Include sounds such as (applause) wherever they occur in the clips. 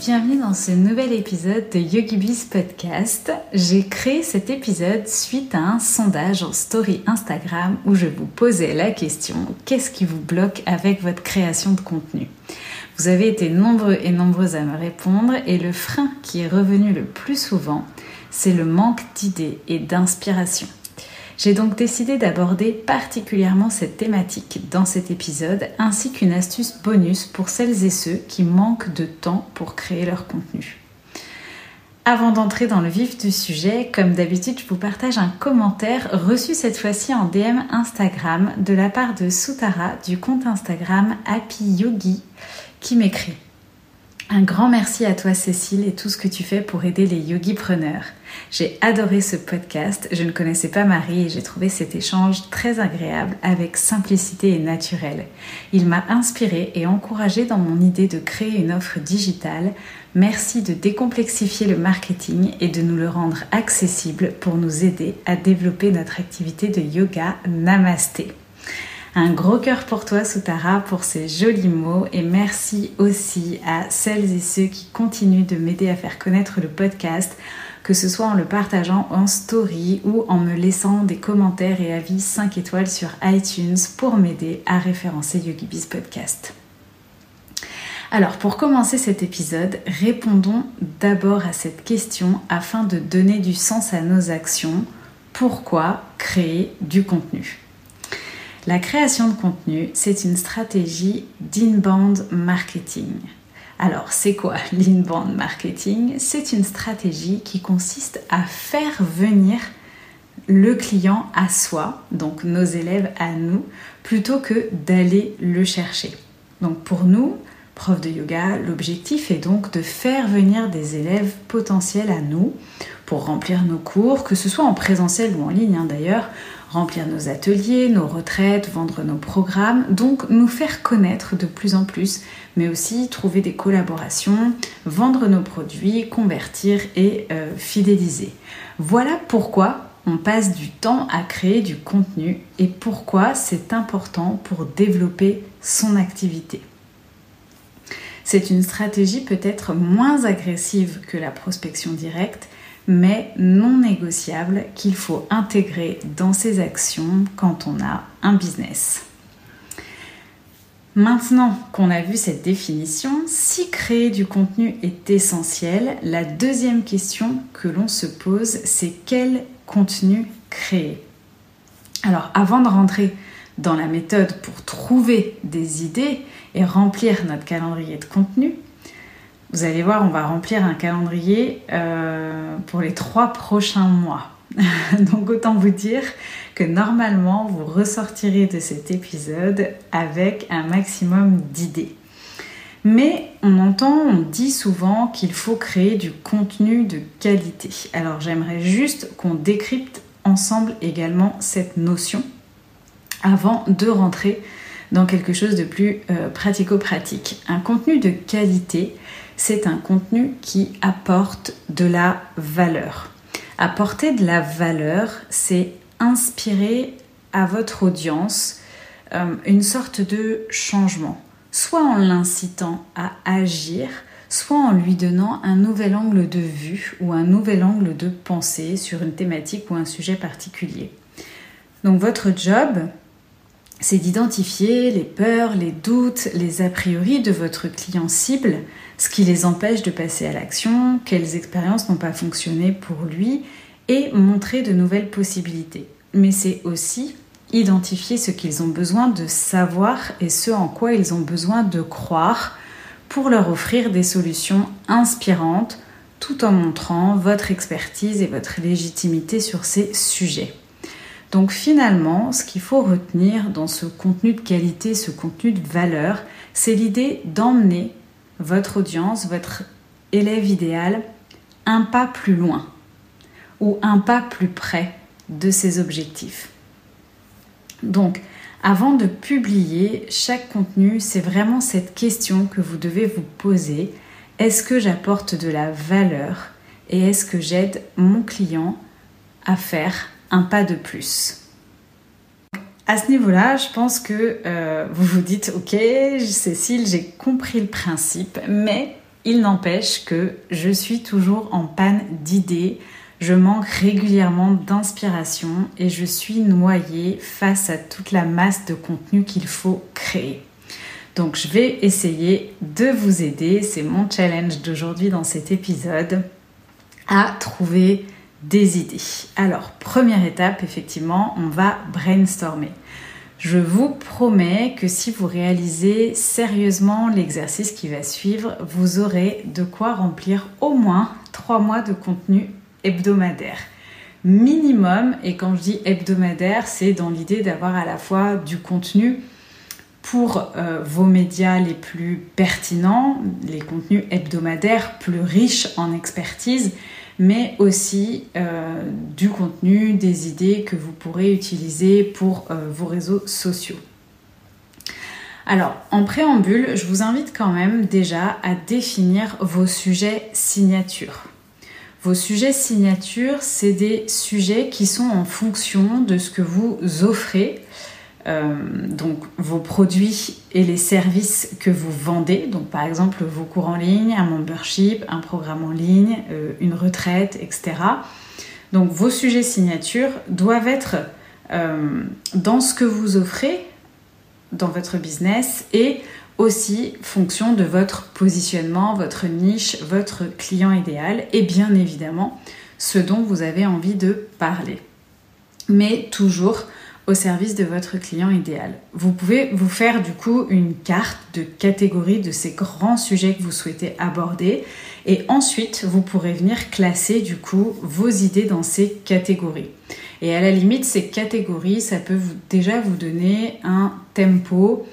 Bienvenue dans ce nouvel épisode de YogiBiz Podcast. J'ai créé cet épisode suite à un sondage en story Instagram où je vous posais la question qu'est-ce qui vous bloque avec votre création de contenu? Vous avez été nombreux et nombreuses à me répondre et le frein qui est revenu le plus souvent, c'est le manque d'idées et d'inspiration. J'ai donc décidé d'aborder particulièrement cette thématique dans cet épisode, ainsi qu'une astuce bonus pour celles et ceux qui manquent de temps pour créer leur contenu. Avant d'entrer dans le vif du sujet, comme d'habitude, je vous partage un commentaire reçu cette fois-ci en DM Instagram de la part de Sutara du compte Instagram Happy Yogi qui m'écrit un grand merci à toi Cécile et tout ce que tu fais pour aider les yogi-preneurs. J'ai adoré ce podcast, je ne connaissais pas Marie et j'ai trouvé cet échange très agréable avec simplicité et naturel. Il m'a inspiré et encouragé dans mon idée de créer une offre digitale. Merci de décomplexifier le marketing et de nous le rendre accessible pour nous aider à développer notre activité de yoga Namasté. Un gros cœur pour toi, Soutara, pour ces jolis mots et merci aussi à celles et ceux qui continuent de m'aider à faire connaître le podcast, que ce soit en le partageant en story ou en me laissant des commentaires et avis 5 étoiles sur iTunes pour m'aider à référencer YogiBiz Podcast. Alors pour commencer cet épisode, répondons d'abord à cette question afin de donner du sens à nos actions. Pourquoi créer du contenu? La création de contenu, c'est une stratégie d'inbound marketing. Alors, c'est quoi (laughs) l'inbound marketing? C'est une stratégie qui consiste à faire venir le client à soi, donc nos élèves à nous, plutôt que d'aller le chercher. Donc pour nous, profs de yoga, l'objectif est donc de faire venir des élèves potentiels à nous pour remplir nos cours, que ce soit en présentiel ou en ligne hein, d'ailleurs, remplir nos ateliers, nos retraites, vendre nos programmes, donc nous faire connaître de plus en plus, mais aussi trouver des collaborations, vendre nos produits, convertir et euh, fidéliser. Voilà pourquoi on passe du temps à créer du contenu et pourquoi c'est important pour développer son activité. C'est une stratégie peut-être moins agressive que la prospection directe, mais non négociable qu'il faut intégrer dans ses actions quand on a un business. Maintenant qu'on a vu cette définition, si créer du contenu est essentiel, la deuxième question que l'on se pose, c'est quel contenu créer? Alors avant de rentrer dans la méthode pour trouver des idées et remplir notre calendrier de contenu, vous allez voir, on va remplir un calendrier euh, pour les trois prochains mois. (laughs) Donc autant vous dire que normalement, vous ressortirez de cet épisode avec un maximum d'idées. Mais on entend, on dit souvent qu'il faut créer du contenu de qualité. Alors j'aimerais juste qu'on décrypte ensemble également cette notion avant de rentrer dans quelque chose de plus euh, pratico-pratique. Un contenu de qualité, c'est un contenu qui apporte de la valeur. Apporter de la valeur, c'est inspirer à votre audience euh, une sorte de changement, soit en l'incitant à agir, soit en lui donnant un nouvel angle de vue ou un nouvel angle de pensée sur une thématique ou un sujet particulier. Donc votre job, c'est d'identifier les peurs, les doutes, les a priori de votre client cible, ce qui les empêche de passer à l'action, quelles expériences n'ont pas fonctionné pour lui, et montrer de nouvelles possibilités. Mais c'est aussi identifier ce qu'ils ont besoin de savoir et ce en quoi ils ont besoin de croire pour leur offrir des solutions inspirantes tout en montrant votre expertise et votre légitimité sur ces sujets. Donc finalement, ce qu'il faut retenir dans ce contenu de qualité, ce contenu de valeur, c'est l'idée d'emmener votre audience, votre élève idéal, un pas plus loin ou un pas plus près de ses objectifs. Donc, avant de publier chaque contenu, c'est vraiment cette question que vous devez vous poser. Est-ce que j'apporte de la valeur et est-ce que j'aide mon client à faire un pas de plus? À ce niveau-là, je pense que euh, vous vous dites, ok, Cécile, j'ai compris le principe, mais il n'empêche que je suis toujours en panne d'idées, je manque régulièrement d'inspiration et je suis noyée face à toute la masse de contenu qu'il faut créer. Donc je vais essayer de vous aider, c'est mon challenge d'aujourd'hui dans cet épisode, à trouver des idées. Alors, première étape, effectivement, on va brainstormer. Je vous promets que si vous réalisez sérieusement l'exercice qui va suivre, vous aurez de quoi remplir au moins trois mois de contenu hebdomadaire. Minimum, et quand je dis hebdomadaire, c'est dans l'idée d'avoir à la fois du contenu pour euh, vos médias les plus pertinents, les contenus hebdomadaires plus riches en expertise, mais aussi euh, du contenu, des idées que vous pourrez utiliser pour euh, vos réseaux sociaux. Alors, en préambule, je vous invite quand même déjà à définir vos sujets signatures. Vos sujets signatures, c'est des sujets qui sont en fonction de ce que vous offrez euh, donc vos produits et les services que vous vendez, donc par exemple vos cours en ligne, un membership, un programme en ligne, euh, une retraite, etc. Donc vos sujets signatures doivent être euh, dans ce que vous offrez dans votre business et aussi fonction de votre positionnement, votre niche, votre client idéal et bien évidemment ce dont vous avez envie de parler. Mais toujours au service de votre client idéal. Vous pouvez vous faire du coup une carte de catégorie de ces grands sujets que vous souhaitez aborder et ensuite vous pourrez venir classer du coup vos idées dans ces catégories. Et à la limite, ces catégories, ça peut déjà vous donner un tempo.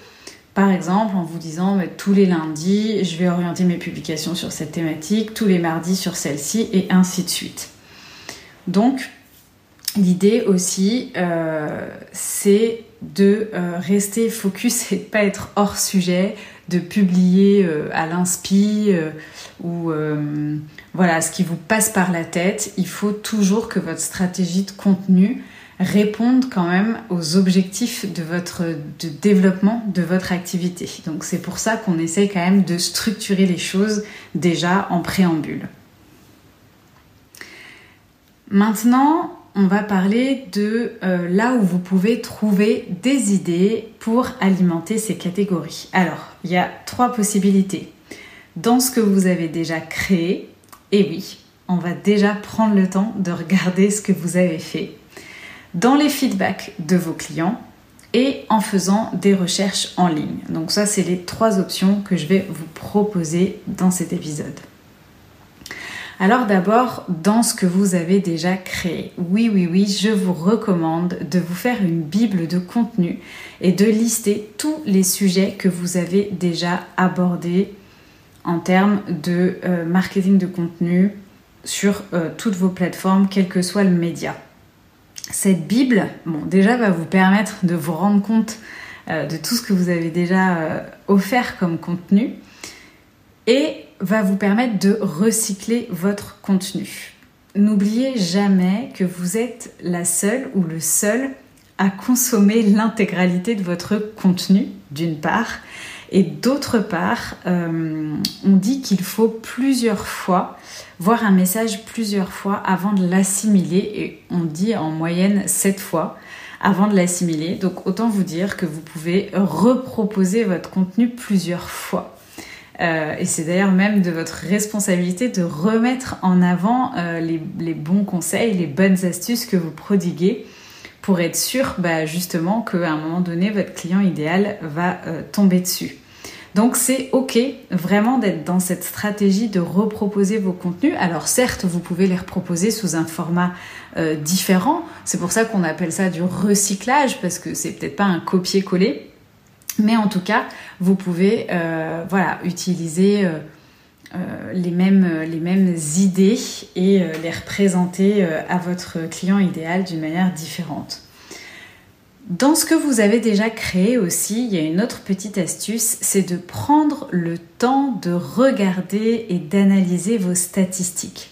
Par exemple, en vous disant bah, tous les lundis, je vais orienter mes publications sur cette thématique, tous les mardis sur celle-ci, et ainsi de suite. Donc, L'idée aussi, euh, c'est de euh, rester focus et de pas être hors sujet, de publier euh, à l'inspi ou voilà ce qui vous passe par la tête. Il faut toujours que votre stratégie de contenu réponde quand même aux objectifs de votre développement de votre activité. Donc c'est pour ça qu'on essaie quand même de structurer les choses déjà en préambule. Maintenant, on va parler de euh, là où vous pouvez trouver des idées pour alimenter ces catégories. Alors, il y a trois possibilités. Dans ce que vous avez déjà créé, et oui, on va déjà prendre le temps de regarder ce que vous avez fait. Dans les feedbacks de vos clients et en faisant des recherches en ligne. Donc ça, c'est les trois options que je vais vous proposer dans cet épisode. Alors d'abord, dans ce que vous avez déjà créé, oui, oui, oui, je vous recommande de vous faire une bible de contenu et de lister tous les sujets que vous avez déjà abordés en termes de euh, marketing de contenu sur euh, toutes vos plateformes, quel que soit le média. Cette bible, déjà va vous permettre de vous rendre compte euh, de tout ce que vous avez déjà offert comme contenu et va vous permettre de recycler votre contenu. N'oubliez jamais que vous êtes la seule ou le seul à consommer l'intégralité de votre contenu, d'une part, et d'autre part, euh, on dit qu'il faut plusieurs fois voir un message plusieurs fois avant de l'assimiler, et on dit en moyenne sept fois avant de l'assimiler. Donc autant vous dire que vous pouvez reproposer votre contenu plusieurs fois. Euh, et c'est d'ailleurs même de votre responsabilité de remettre en avant euh, les, bons conseils, les bonnes astuces que vous prodiguez pour être sûr bah, justement qu'à un moment donné, votre client idéal va euh, tomber dessus. Donc c'est ok vraiment d'être dans cette stratégie de reproposer vos contenus. Alors certes, vous pouvez les reproposer sous un format différent. C'est pour ça qu'on appelle ça du recyclage parce que c'est peut-être pas un copier-coller. Mais en tout cas, vous pouvez euh, voilà, utiliser euh, les, mêmes, les mêmes idées et les représenter à votre client idéal d'une manière différente. Dans ce que vous avez déjà créé aussi, il y a une autre petite astuce, c'est de prendre le temps de regarder et d'analyser vos statistiques.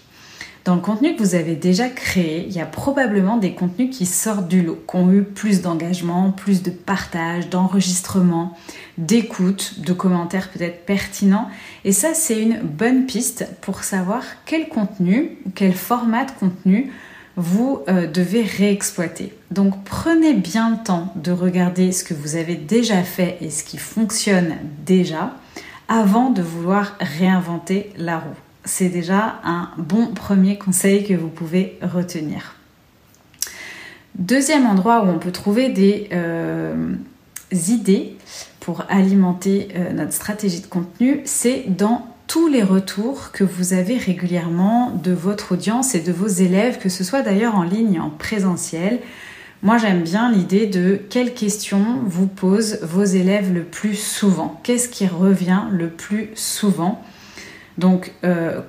Dans le contenu que vous avez déjà créé, il y a probablement des contenus qui sortent du lot, qui ont eu plus d'engagement, plus de partage, d'enregistrement, d'écoute, de commentaires peut-être pertinents. Et ça, c'est une bonne piste pour savoir quel contenu, quel format de contenu vous euh, devez réexploiter. Donc prenez bien le temps de regarder ce que vous avez déjà fait et ce qui fonctionne déjà avant de vouloir réinventer la roue. C'est déjà un bon premier conseil que vous pouvez retenir. Deuxième endroit où on peut trouver des euh, idées pour alimenter euh, notre stratégie de contenu, c'est dans tous les retours que vous avez régulièrement de votre audience et de vos élèves, que ce soit d'ailleurs en ligne, en présentiel. Moi, j'aime bien l'idée de quelles questions vous posent vos élèves le plus souvent. Qu'est-ce qui revient le plus souvent? Donc, euh,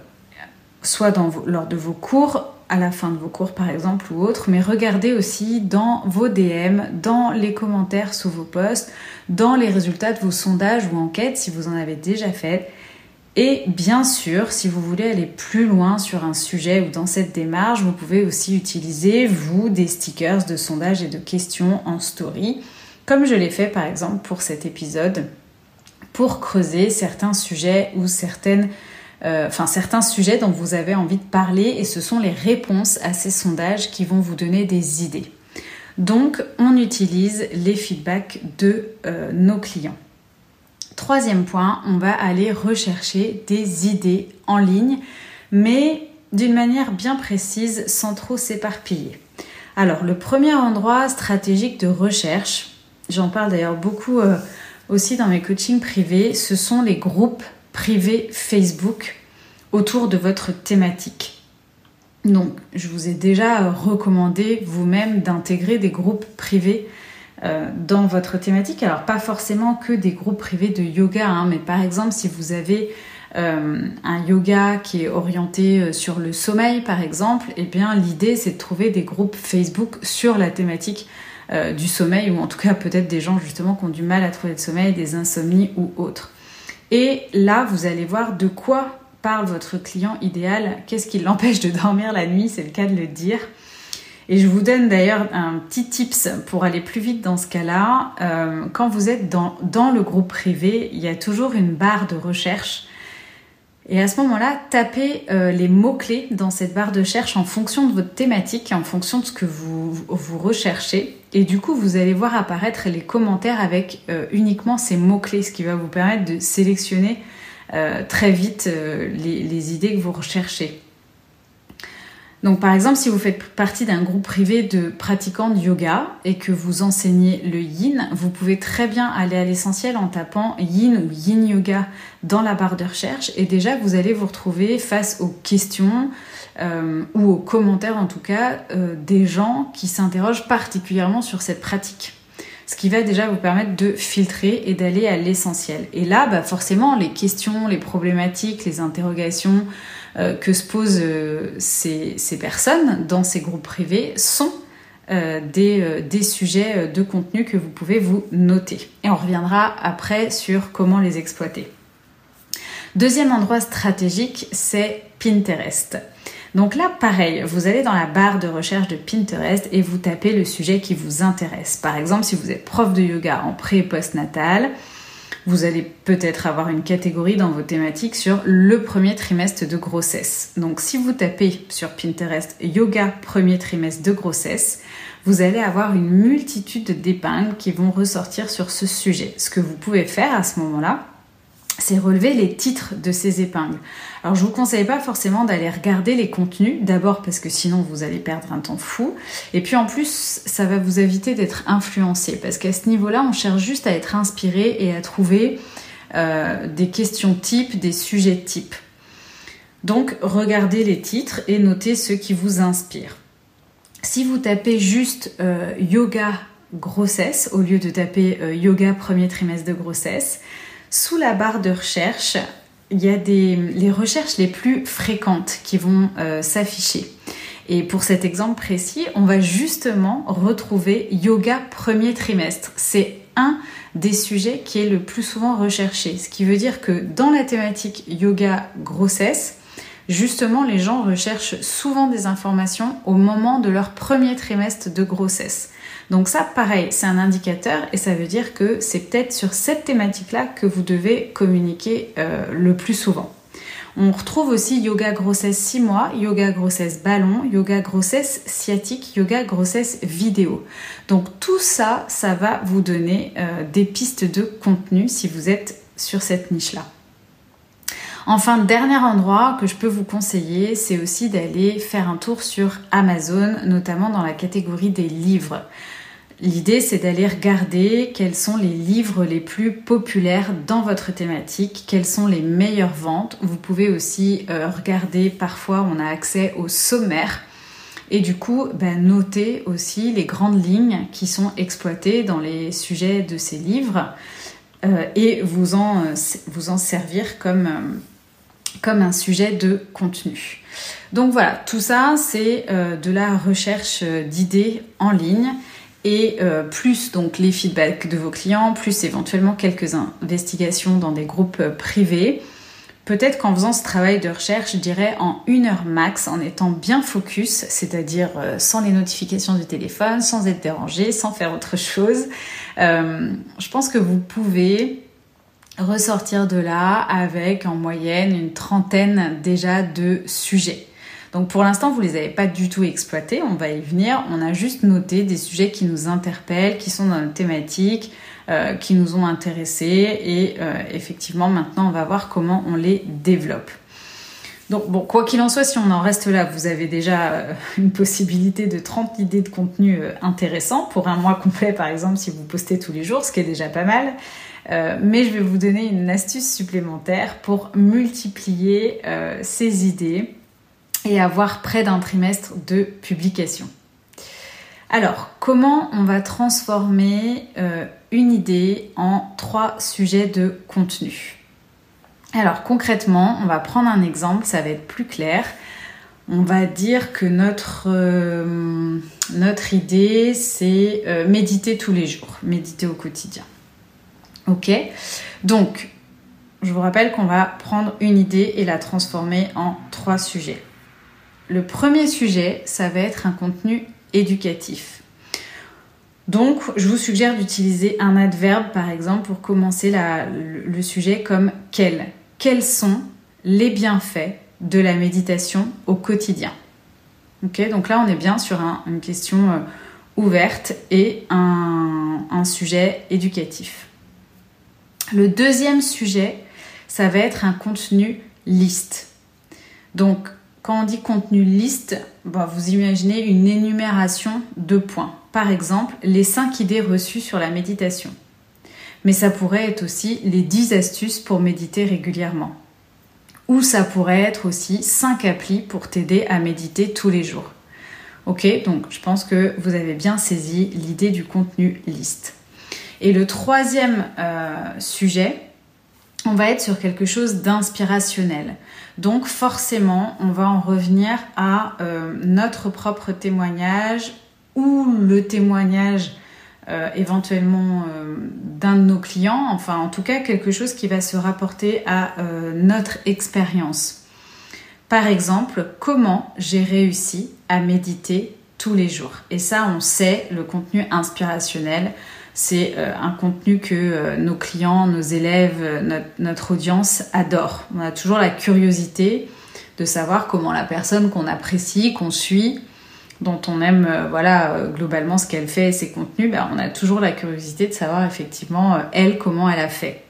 soit lors de vos cours, à la fin de vos cours par exemple ou autre, mais regardez aussi dans vos DM, dans les commentaires sous vos posts, dans les résultats de vos sondages ou enquêtes si vous en avez déjà fait. Et bien sûr, si vous voulez aller plus loin sur un sujet ou dans cette démarche, vous pouvez aussi utiliser, vous, des stickers de sondage et de questions en story, comme je l'ai fait par exemple pour cet épisode, pour creuser certains sujets ou certaines, euh, enfin, certains sujets dont vous avez envie de parler et ce sont les réponses à ces sondages qui vont vous donner des idées. Donc, on utilise les feedbacks de euh, nos clients. Troisième point, on va aller rechercher des idées en ligne, mais d'une manière bien précise, sans trop s'éparpiller. Alors, le premier endroit stratégique de recherche, j'en parle d'ailleurs beaucoup euh, aussi dans mes coachings privés, ce sont les groupes privés Facebook autour de votre thématique. Donc, je vous ai déjà recommandé vous-même d'intégrer des groupes privés euh, dans votre thématique. Alors pas forcément que des groupes privés de yoga, hein, mais par exemple si vous avez euh, un yoga qui est orienté euh, sur le sommeil par exemple, eh bien l'idée c'est de trouver des groupes Facebook sur la thématique du sommeil ou en tout cas peut-être des gens justement qui ont du mal à trouver le sommeil, des insomnies ou autres. Et là vous allez voir de quoi parle votre client idéal, qu'est-ce qui l'empêche de dormir la nuit, c'est le cas de le dire. Et je vous donne d'ailleurs un petit tips pour aller plus vite dans ce cas-là. Euh, quand vous êtes dans, dans le groupe privé, il y a toujours une barre de recherche. Et à ce moment-là, tapez euh, les mots-clés dans cette barre de recherche en fonction de votre thématique, en fonction de ce que vous, recherchez. Et du coup, vous allez voir apparaître les commentaires avec euh, uniquement ces mots-clés, ce qui va vous permettre de sélectionner très vite les idées que vous recherchez. Donc par exemple, si vous faites partie d'un groupe privé de pratiquants de yoga et que vous enseignez le yin, vous pouvez très bien aller à l'essentiel en tapant yin ou yin yoga dans la barre de recherche et déjà vous allez vous retrouver face aux questions euh, ou aux commentaires en tout cas euh, des gens qui s'interrogent particulièrement sur cette pratique ce qui va déjà vous permettre de filtrer et d'aller à l'essentiel. Et là, bah forcément, les questions, les problématiques, les interrogations, que se posent euh, ces, personnes dans ces groupes privés sont euh, des, des, sujets de contenu que vous pouvez vous noter. Et on reviendra après sur comment les exploiter. Deuxième endroit stratégique, c'est Pinterest. Donc là, pareil, vous allez dans la barre de recherche de Pinterest et vous tapez le sujet qui vous intéresse. Par exemple, si vous êtes prof de yoga en pré et post-natal, vous allez peut-être avoir une catégorie dans vos thématiques sur le premier trimestre de grossesse. Donc si vous tapez sur Pinterest yoga premier trimestre de grossesse, vous allez avoir une multitude d'épingles qui vont ressortir sur ce sujet. Ce que vous pouvez faire à ce moment-là, c'est relever les titres de ces épingles. Alors je vous conseille pas forcément d'aller regarder les contenus, d'abord parce que sinon vous allez perdre un temps fou, et puis en plus ça va vous éviter d'être influencé, parce qu'à ce niveau-là on cherche juste à être inspiré et à trouver des questions types, des sujets types. Donc regardez les titres et notez ceux qui vous inspirent. Si vous tapez juste yoga grossesse au lieu de taper yoga premier trimestre de grossesse, sous la barre de recherche, il y a les recherches les plus fréquentes qui vont euh, s'afficher. Et pour cet exemple précis, on va justement retrouver yoga premier trimestre. C'est un des sujets qui est le plus souvent recherché. Ce qui veut dire que dans la thématique yoga grossesse, justement, les gens recherchent souvent des informations au moment de leur premier trimestre de grossesse. Donc ça, pareil, c'est un indicateur et ça veut dire que c'est peut-être sur cette thématique-là que vous devez communiquer euh, le plus souvent. On retrouve aussi yoga grossesse 6 mois, yoga grossesse ballon, yoga grossesse sciatique, yoga grossesse vidéo. Donc tout ça, ça va vous donner euh, des pistes de contenu si vous êtes sur cette niche-là. Enfin, dernier endroit que je peux vous conseiller, c'est aussi d'aller faire un tour sur Amazon, notamment dans la catégorie des livres. L'idée, c'est d'aller regarder quels sont les livres les plus populaires dans votre thématique, quelles sont les meilleures ventes. Vous pouvez aussi euh, regarder, parfois on a accès au sommaire, et du coup ben, noter aussi les grandes lignes qui sont exploitées dans les sujets de ces livres euh, et vous en, servir euh, comme un sujet de contenu. Donc voilà, tout ça c'est de la recherche d'idées en ligne et euh, plus donc les feedbacks de vos clients, plus éventuellement quelques investigations dans des groupes euh, privés. Peut-être qu'en faisant ce travail de recherche, je dirais en une heure max, en étant bien focus, c'est-à-dire euh, sans les notifications du téléphone, sans être dérangé, sans faire autre chose, je pense que vous pouvez ressortir de là avec en moyenne une trentaine déjà de sujets. Donc pour l'instant, vous ne les avez pas du tout exploités, on va y venir. On a juste noté des sujets qui nous interpellent, qui sont dans notre thématique, euh, qui nous ont intéressés et euh, effectivement maintenant on va voir comment on les développe. Donc bon, quoi qu'il en soit, si on en reste là, vous avez déjà euh, une possibilité de 30 idées de contenu intéressants pour un mois complet par exemple si vous postez tous les jours, ce qui est déjà pas mal. mais je vais vous donner une astuce supplémentaire pour multiplier ces idées et avoir près d'un trimestre de publication. Alors, comment on va transformer euh, une idée en trois sujets de contenu? Alors, concrètement, on va prendre un exemple, ça va être plus clair. On va dire que notre, euh, notre idée, c'est euh, méditer tous les jours, méditer au quotidien. Ok? Donc, je vous rappelle qu'on va prendre une idée et la transformer en trois sujets. Le premier sujet, ça va être un contenu éducatif. Donc, je vous suggère d'utiliser un adverbe, par exemple, pour commencer le, sujet comme quel. Quels sont les bienfaits de la méditation au quotidien? Ok, donc là, on est bien sur une question euh, ouverte et un, un sujet éducatif. Le deuxième sujet, ça va être un contenu liste. Donc, quand on dit contenu liste, bah, vous imaginez une énumération de points. Par exemple, les 5 idées reçues sur la méditation. Mais ça pourrait être aussi les 10 astuces pour méditer régulièrement. Ou ça pourrait être aussi 5 applis pour t'aider à méditer tous les jours. Ok, donc je pense que vous avez bien saisi l'idée du contenu liste. Et le troisième euh, sujet, on va être sur quelque chose d'inspirationnel. Donc forcément, on va en revenir à euh, notre propre témoignage ou le témoignage euh, éventuellement euh, d'un de nos clients, enfin en tout cas quelque chose qui va se rapporter à notre expérience. Par exemple, comment j'ai réussi à méditer tous les jours. Et ça, on sait, le contenu inspirationnel, c'est euh, un contenu que euh, nos clients, nos élèves, euh, notre, audience adorent. On a toujours la curiosité de savoir comment la personne qu'on apprécie, qu'on suit, dont on aime voilà globalement ce qu'elle fait et ses contenus, ben, on a toujours la curiosité de savoir effectivement elle comment elle a fait.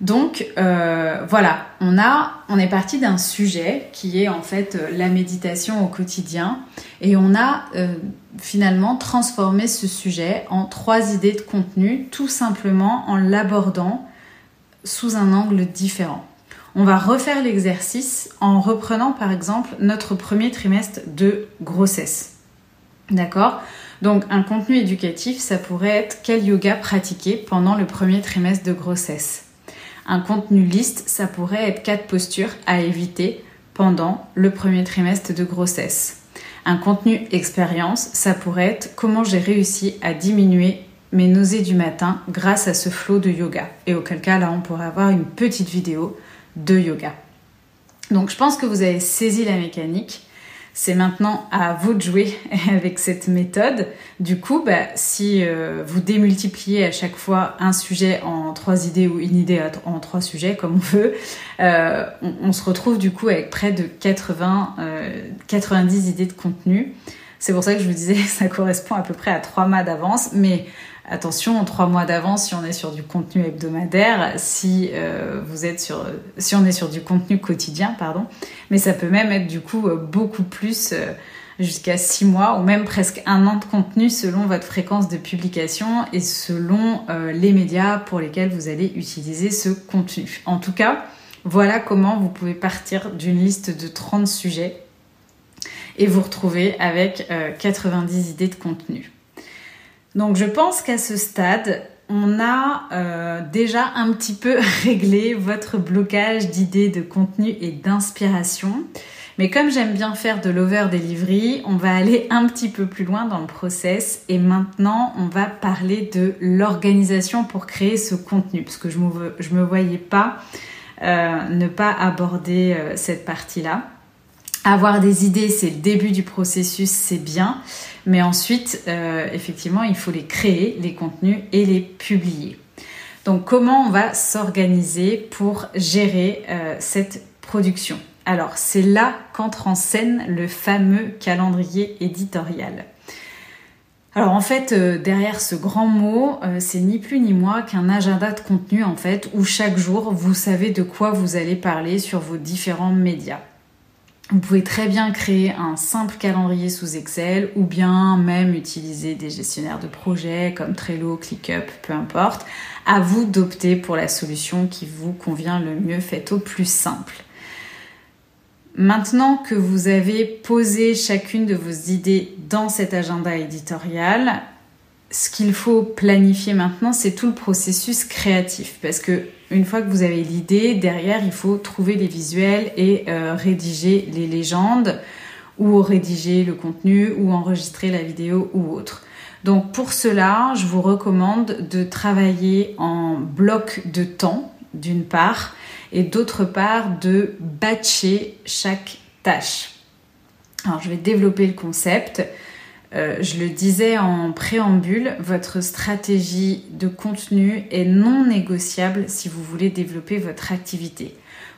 Donc euh, voilà, on est parti d'un sujet qui est en fait euh, la méditation au quotidien, et on a euh, finalement transformé ce sujet en trois idées de contenu, tout simplement en l'abordant sous un angle différent. On va refaire l'exercice en reprenant par exemple notre premier trimestre de grossesse. D'accord? Donc un contenu éducatif, ça pourrait être quel yoga pratiquer pendant le premier trimestre de grossesse. Un contenu liste, ça pourrait être quatre postures à éviter pendant le premier trimestre de grossesse. Un contenu expérience, ça pourrait être comment j'ai réussi à diminuer mes nausées du matin grâce à ce flow de yoga. Et auquel cas, là, on pourrait avoir une petite vidéo de yoga. Donc, je pense que vous avez saisi la mécanique. C'est maintenant à vous de jouer (laughs) avec cette méthode. Du coup, bah, si euh, vous démultipliez à chaque fois un sujet en trois idées ou une idée en trois sujets, comme on veut, euh, on, se retrouve du coup avec près de 80, 90 euh, idées de contenu. C'est pour ça que je vous disais (laughs) ça correspond à peu près à trois mois d'avance, mais Attention, en trois mois d'avance, si on est sur du contenu hebdomadaire, si euh, vous êtes sur, on est sur du contenu quotidien, pardon, mais ça peut même être du coup euh, beaucoup plus, euh, jusqu'à six mois ou même presque un an de contenu selon votre fréquence de publication et selon les médias pour lesquels vous allez utiliser ce contenu. En tout cas, voilà comment vous pouvez partir d'une liste de 30 sujets et vous retrouver avec 90 idées de contenu. Donc je pense qu'à ce stade, on a euh, déjà un petit peu (laughs) réglé votre blocage d'idées, de contenu et d'inspiration. Mais comme j'aime bien faire de l'over-delivery, on va aller un petit peu plus loin dans le process et maintenant on va parler de l'organisation pour créer ce contenu parce que je ne me, voyais pas euh, ne pas aborder euh, cette partie-là. Avoir des idées, c'est le début du processus, c'est bien. Mais ensuite, euh, effectivement, il faut les créer, les contenus, et les publier. Donc comment on va s'organiser pour gérer euh, cette production? Alors c'est là qu'entre en scène le fameux calendrier éditorial. Alors en fait, euh, derrière ce grand mot, c'est ni plus ni moins qu'un agenda de contenu en fait, où chaque jour vous savez de quoi vous allez parler sur vos différents médias. Vous pouvez très bien créer un simple calendrier sous Excel ou bien même utiliser des gestionnaires de projets comme Trello, ClickUp, peu importe. À vous d'opter pour la solution qui vous convient le mieux, faites au plus simple. Maintenant que vous avez posé chacune de vos idées dans cet agenda éditorial, ce qu'il faut planifier maintenant, c'est tout le processus créatif. Parce que une fois que vous avez l'idée, derrière, il faut trouver les visuels et euh, rédiger les légendes ou rédiger le contenu ou enregistrer la vidéo ou autre. Donc pour cela, je vous recommande de travailler en bloc de temps, d'une part, et d'autre part, de batcher chaque tâche. Alors je vais développer le concept. Euh, je le disais en préambule, votre stratégie de contenu est non négociable si vous voulez développer votre activité.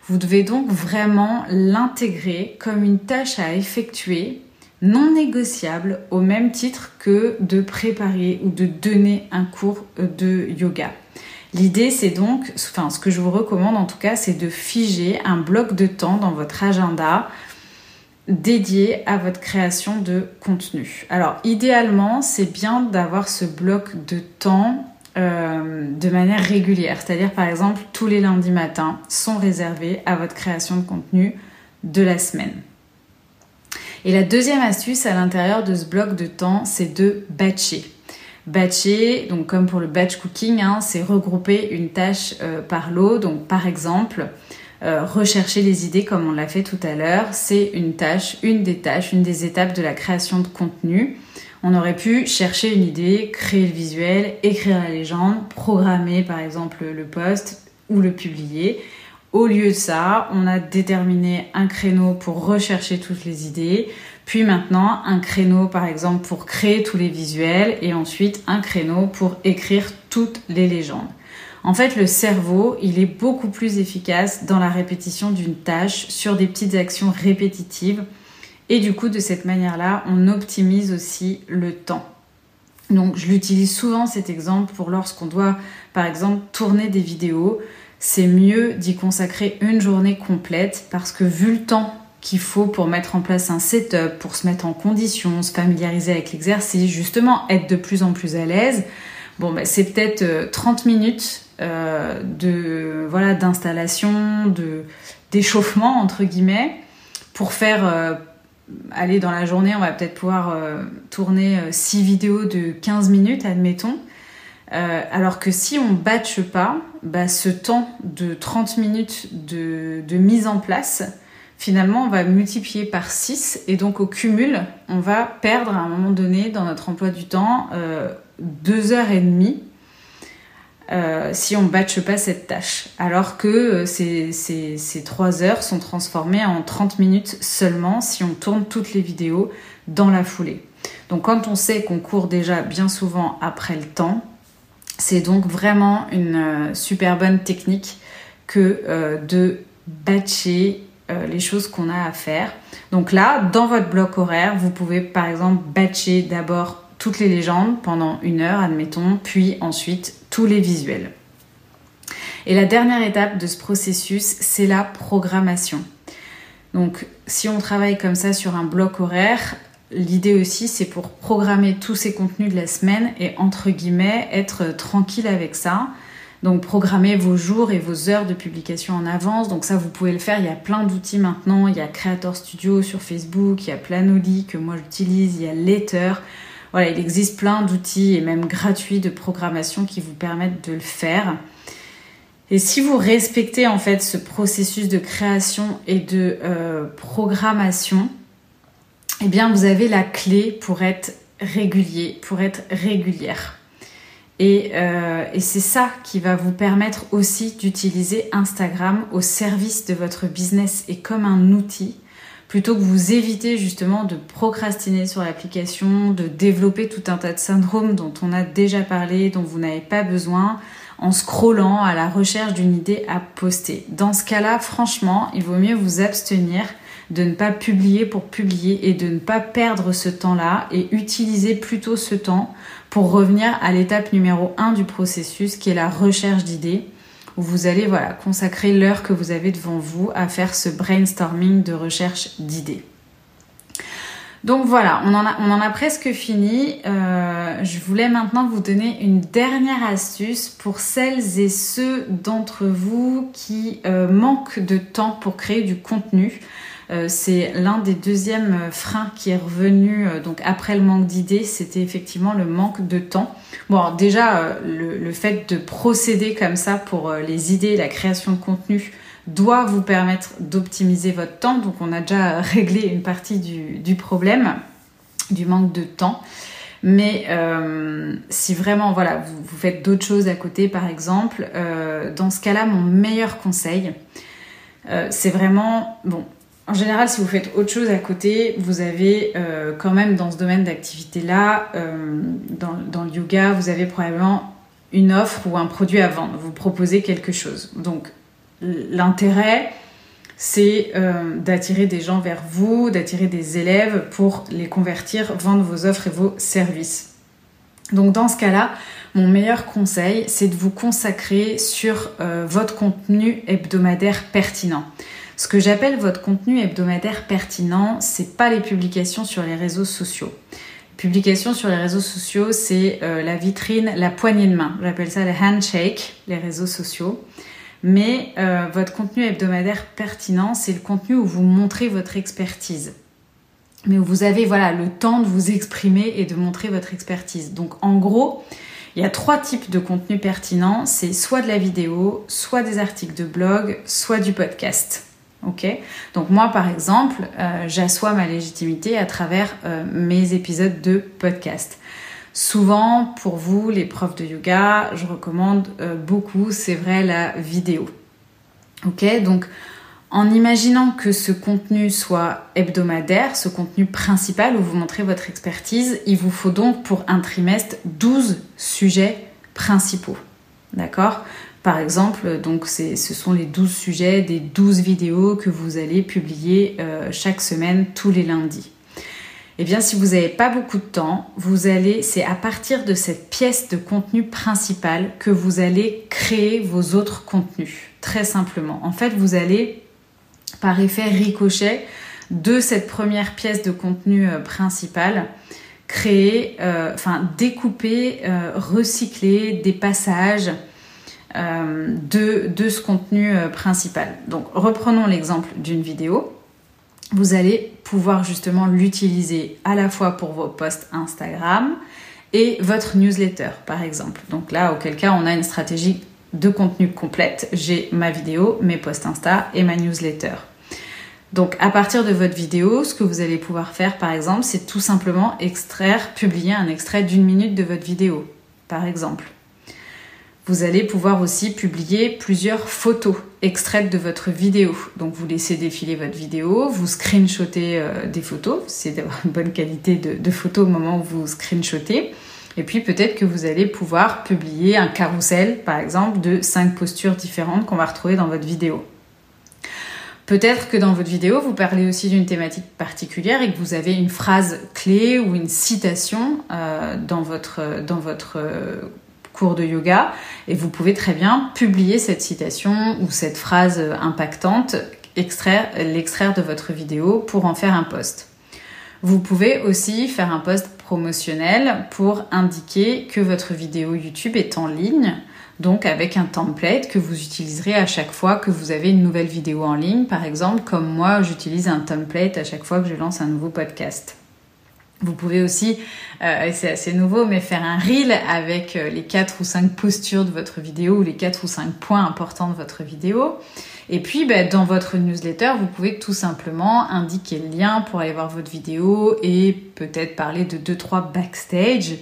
Vous devez donc vraiment l'intégrer comme une tâche à effectuer non négociable au même titre que de préparer ou de donner un cours de yoga. L'idée, c'est donc, enfin, ce que je vous recommande en tout cas, c'est de figer un bloc de temps dans votre agenda dédié à votre création de contenu. Alors idéalement, c'est bien d'avoir ce bloc de temps euh, de manière régulière. C'est-à-dire par exemple, tous les lundis matins sont réservés à votre création de contenu de la semaine. Et la deuxième astuce à l'intérieur de ce bloc de temps, c'est de batcher. Batcher, donc comme pour le batch cooking, hein, c'est regrouper une tâche euh, par lot. Donc par exemple, euh, rechercher les idées comme on l'a fait tout à l'heure, c'est une tâche, une des tâches, une des étapes de la création de contenu. On aurait pu chercher une idée, créer le visuel, écrire la légende, programmer par exemple le post ou le publier. Au lieu de ça, on a déterminé un créneau pour rechercher toutes les idées, puis maintenant un créneau par exemple pour créer tous les visuels et ensuite un créneau pour écrire toutes les légendes. En fait, le cerveau, il est beaucoup plus efficace dans la répétition d'une tâche sur des petites actions répétitives. Et du coup, de cette manière-là, on optimise aussi le temps. Donc, je l'utilise souvent cet exemple pour lorsqu'on doit, par exemple, tourner des vidéos. C'est mieux d'y consacrer une journée complète parce que vu le temps qu'il faut pour mettre en place un setup, pour se mettre en condition, se familiariser avec l'exercice, justement être de plus en plus à l'aise, Bon, bah, c'est peut-être 30 minutes de voilà d'installation, de d'échauffement entre guillemets pour faire aller dans la journée, on va peut-être pouvoir tourner 6 vidéos de 15 minutes, admettons. Euh, alors que si on batche pas, bah, ce temps de 30 minutes de, mise en place, finalement, on va multiplier par 6 et donc au cumul, on va perdre à un moment donné dans notre emploi du temps 2 heures et demie euh, si on ne batche pas cette tâche. Alors que euh, ces, ces, ces 3 heures sont transformées en 30 minutes seulement si on tourne toutes les vidéos dans la foulée. Donc quand on sait qu'on court déjà bien souvent après le temps, c'est donc vraiment une euh, super bonne technique que de batcher les choses qu'on a à faire. Donc là, dans votre bloc horaire, vous pouvez par exemple batcher d'abord toutes les légendes pendant une heure, admettons, puis ensuite tous les visuels. Et la dernière étape de ce processus, c'est la programmation. Donc si on travaille comme ça sur un bloc horaire, L'idée aussi, c'est pour programmer tous ces contenus de la semaine et entre guillemets être tranquille avec ça. Donc programmer vos jours et vos heures de publication en avance. Donc ça, vous pouvez le faire. Il y a plein d'outils maintenant. Il y a Creator Studio sur Facebook, il y a Planoly que moi j'utilise, il y a Letter. Voilà, il existe plein d'outils et même gratuits de programmation qui vous permettent de le faire. Et si vous respectez en fait ce processus de création et de euh, programmation, eh bien, vous avez la clé pour être régulier, pour être régulière. Euh, et, c'est ça qui va vous permettre aussi d'utiliser Instagram au service de votre business et comme un outil, plutôt que vous éviter justement de procrastiner sur l'application, de développer tout un tas de syndromes dont on a déjà parlé, dont vous n'avez pas besoin, en scrollant à la recherche d'une idée à poster. Dans ce cas-là, franchement, il vaut mieux vous abstenir de ne pas publier pour publier et de ne pas perdre ce temps-là et utiliser plutôt ce temps pour revenir à l'étape numéro 1 du processus qui est la recherche d'idées où vous allez voilà, consacrer l'heure que vous avez devant vous à faire ce brainstorming de recherche d'idées. Donc voilà, on en a, on en a presque fini. Euh, je voulais maintenant vous donner une dernière astuce pour celles et ceux d'entre vous qui euh, manquent de temps pour créer du contenu. Euh, c'est l'un des deuxièmes euh, freins qui est revenu euh, donc après le manque d'idées, c'était effectivement le manque de temps. Bon, déjà le, fait de procéder comme ça pour les idées, la création de contenu doit vous permettre d'optimiser votre temps. Donc on a déjà (laughs) réglé une partie du, problème du manque de temps. Mais si vraiment voilà vous, faites d'autres choses à côté par exemple, dans ce cas-là mon meilleur conseil c'est vraiment bon en général, si vous faites autre chose à côté, vous avez euh, quand même dans ce domaine d'activité-là, euh, dans, le yoga, vous avez probablement une offre ou un produit à vendre. Vous proposez quelque chose. Donc, l'intérêt, c'est euh, d'attirer des gens vers vous, d'attirer des élèves pour les convertir, vendre vos offres et vos services. Donc, dans ce cas-là, mon meilleur conseil, c'est de vous consacrer sur votre contenu hebdomadaire pertinent. Ce que j'appelle votre contenu hebdomadaire pertinent, c'est pas les publications sur les réseaux sociaux. Publications sur les réseaux sociaux, c'est euh, la vitrine, la poignée de main. J'appelle ça le handshake, les réseaux sociaux. Mais euh, votre contenu hebdomadaire pertinent, c'est le contenu où vous montrez votre expertise. Mais où vous avez voilà le temps de vous exprimer et de montrer votre expertise. Donc en gros, il y a trois types de contenu pertinent. C'est soit de la vidéo, soit des articles de blog, soit du podcast. Ok Donc moi, par exemple, euh, j'assois ma légitimité à travers euh, mes épisodes de podcast. Souvent, pour vous, les profs de yoga, je recommande euh, beaucoup, c'est vrai, la vidéo. Ok Donc, en imaginant que ce contenu soit hebdomadaire, ce contenu principal où vous montrez votre expertise, il vous faut donc pour un trimestre 12 sujets principaux. D'accord? Par exemple, donc ce sont les 12 sujets des 12 vidéos que vous allez publier euh, chaque semaine tous les lundis. Eh bien, si vous n'avez pas beaucoup de temps, vous allez, c'est à partir de cette pièce de contenu principal que vous allez créer vos autres contenus, très simplement. En fait, vous allez, par effet ricochet de cette première pièce de contenu euh, principal, créer, euh, enfin découper, euh, recycler des passages de, de, ce contenu principal. Donc reprenons l'exemple d'une vidéo. Vous allez pouvoir justement l'utiliser à la fois pour vos posts Instagram et votre newsletter par exemple. Donc là, auquel cas, on a une stratégie de contenu complète. J'ai ma vidéo, mes posts Insta et ma newsletter. Donc à partir de votre vidéo, ce que vous allez pouvoir faire par exemple, c'est tout simplement extraire, publier un extrait d'une minute de votre vidéo, par exemple. Vous allez pouvoir aussi publier plusieurs photos extraites de votre vidéo. Donc vous laissez défiler votre vidéo, vous screenshotez euh, des photos, c'est d'avoir une bonne qualité de, photos au moment où vous screenshotez. Et puis peut-être que vous allez pouvoir publier un carrousel, par exemple, de cinq postures différentes qu'on va retrouver dans votre vidéo. Peut-être que dans votre vidéo, vous parlez aussi d'une thématique particulière et que vous avez une phrase clé ou une citation euh, dans votre, dans votre euh, de yoga et vous pouvez très bien publier cette citation ou cette phrase impactante, extraire, l'extraire de votre vidéo pour en faire un post. Vous pouvez aussi faire un post promotionnel pour indiquer que votre vidéo YouTube est en ligne donc avec un template que vous utiliserez à chaque fois que vous avez une nouvelle vidéo en ligne, par exemple, comme moi j'utilise un template à chaque fois que je lance un nouveau podcast. Vous pouvez aussi, euh, c'est assez nouveau, mais faire un reel avec euh, les 4 ou 5 postures de votre vidéo ou les 4 ou 5 points importants de votre vidéo. Et puis, bah, dans votre newsletter, vous pouvez tout simplement indiquer le lien pour aller voir votre vidéo et peut-être parler de 2-3 backstage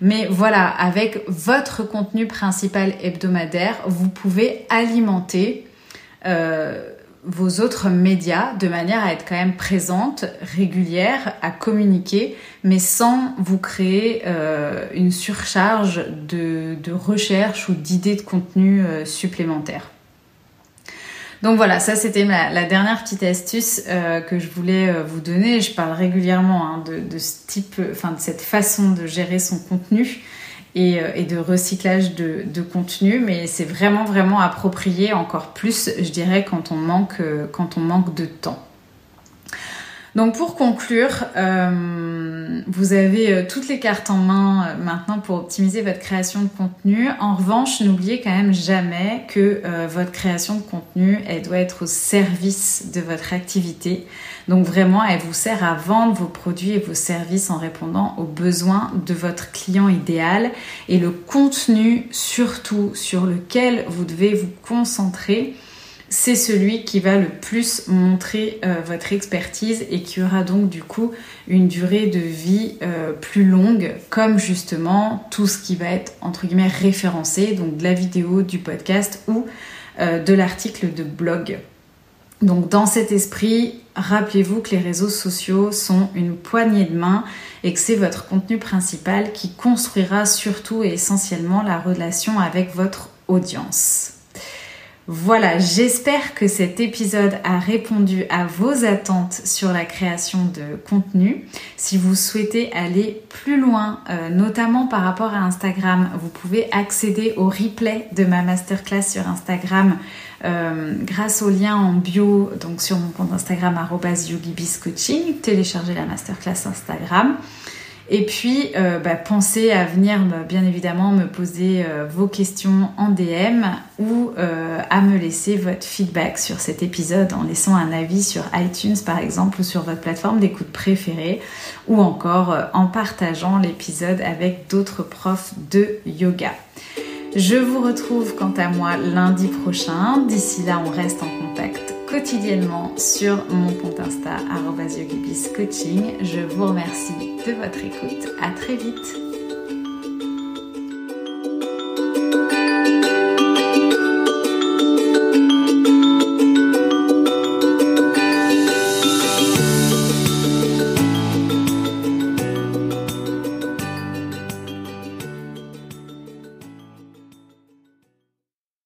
mais voilà, avec votre contenu principal hebdomadaire, vous pouvez alimenter euh, vos autres médias de manière à être quand même présente, régulière, à communiquer, mais sans vous créer euh, une surcharge de, de recherche ou d'idées de contenu euh, supplémentaires. Donc voilà, ça c'était la dernière petite astuce euh, que je voulais vous donner. Je parle régulièrement hein, de, enfin de cette façon de gérer son contenu et, euh, de recyclage de, de contenu, mais c'est vraiment vraiment approprié encore plus, je dirais, quand on manque, quand on manque de temps. Donc pour conclure, euh, vous avez euh, toutes les cartes en main euh, maintenant pour optimiser votre création de contenu. En revanche, n'oubliez quand même jamais que votre création de contenu, elle doit être au service de votre activité. Donc vraiment, elle vous sert à vendre vos produits et vos services en répondant aux besoins de votre client idéal. Et le contenu surtout sur lequel vous devez vous concentrer, c'est celui qui va le plus montrer euh, votre expertise et qui aura donc du coup une durée de vie euh, plus longue, comme justement tout ce qui va être entre guillemets référencé, donc de la vidéo, du podcast ou euh, de l'article de blog. Donc dans cet esprit, rappelez-vous que les réseaux sociaux sont une poignée de main et que c'est votre contenu principal qui construira surtout et essentiellement la relation avec votre audience. Voilà, j'espère que cet épisode a répondu à vos attentes sur la création de contenu. Si vous souhaitez aller plus loin, euh, notamment par rapport à Instagram, vous pouvez accéder au replay de ma masterclass sur Instagram euh, grâce au lien en bio, donc sur mon compte Instagram @yogibiscoaching. Téléchargez la masterclass Instagram. Et puis, euh, bah, pensez à venir bien évidemment me poser euh, vos questions en DM ou euh, à me laisser votre feedback sur cet épisode en laissant un avis sur iTunes par exemple ou sur votre plateforme d'écoute préférée ou encore en partageant l'épisode avec d'autres profs de yoga. Je vous retrouve quant à moi lundi prochain. D'ici là, on reste en contact quotidiennement sur mon compte Insta coaching. Je vous remercie de votre écoute. À très vite.